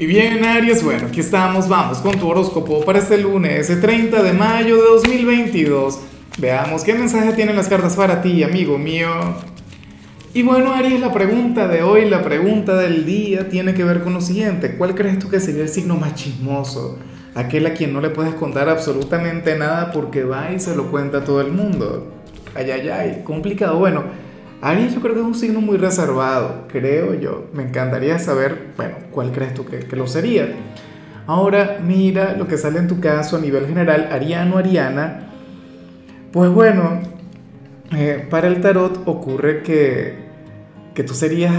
Y bien, Aries, bueno, aquí estamos, vamos con tu horóscopo para este lunes, el 30 de mayo de 2022. Veamos qué mensaje tienen las cartas para ti, amigo mío. Y bueno, Aries, la pregunta de hoy, la pregunta del día, tiene que ver con lo siguiente. ¿Cuál crees tú que sería el signo más chismoso? Aquel a quien no le puedes contar absolutamente nada porque va y se lo cuenta a todo el mundo. Ay, ay, ay, complicado. Bueno, Aries yo creo que es un signo muy reservado, creo yo. Me encantaría saber, bueno, cuál crees tú que, lo sería. Ahora mira lo que sale en tu caso a nivel general, Ariano, Ariana. Pues bueno, eh, para el tarot ocurre que, que tú serías,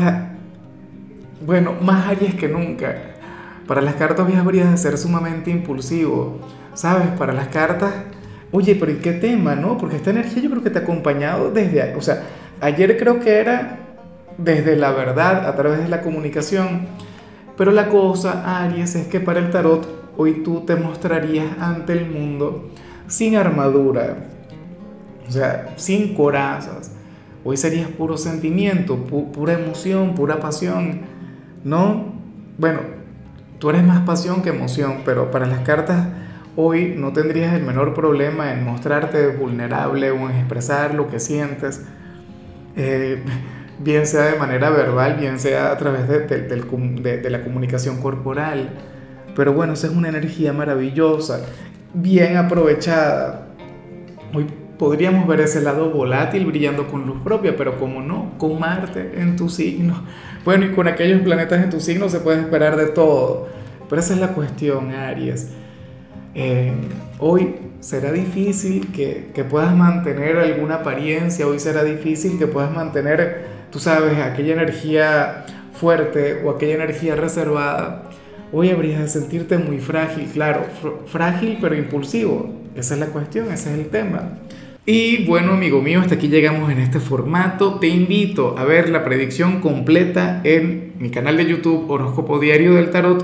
bueno, más Aries que nunca. Para las cartas habrías de ser sumamente impulsivo, ¿sabes? Para las cartas, oye, pero ¿y qué tema, no? Porque esta energía yo creo que te ha acompañado desde, o sea, Ayer creo que era desde la verdad, a través de la comunicación. Pero la cosa, Aries, es que para el tarot hoy tú te mostrarías ante el mundo sin armadura, o sea, sin corazas. Hoy serías puro sentimiento, pura emoción, pura pasión, ¿no? Bueno, tú eres más pasión que emoción, pero para las cartas hoy no tendrías el menor problema en mostrarte vulnerable o en expresar lo que sientes eh, bien sea de manera verbal, bien sea a través de, la comunicación corporal. Pero bueno, esa es una energía maravillosa, bien aprovechada. Hoy podríamos ver ese lado volátil brillando con luz propia, pero como no, con Marte en tu signo. Bueno, y con aquellos planetas en tu signo se puede esperar de todo. Pero esa es la cuestión, Aries. Eh, hoy será difícil que, que, puedas mantener alguna apariencia, hoy será difícil que puedas mantener, tú sabes, aquella energía fuerte o aquella energía reservada. Hoy habrías de sentirte muy frágil, claro, frágil pero impulsivo. Esa es la cuestión, ese es el tema. Y bueno, amigo mío, hasta aquí llegamos en este formato. Te invito a ver la predicción completa en mi canal de YouTube Horóscopo Diario del Tarot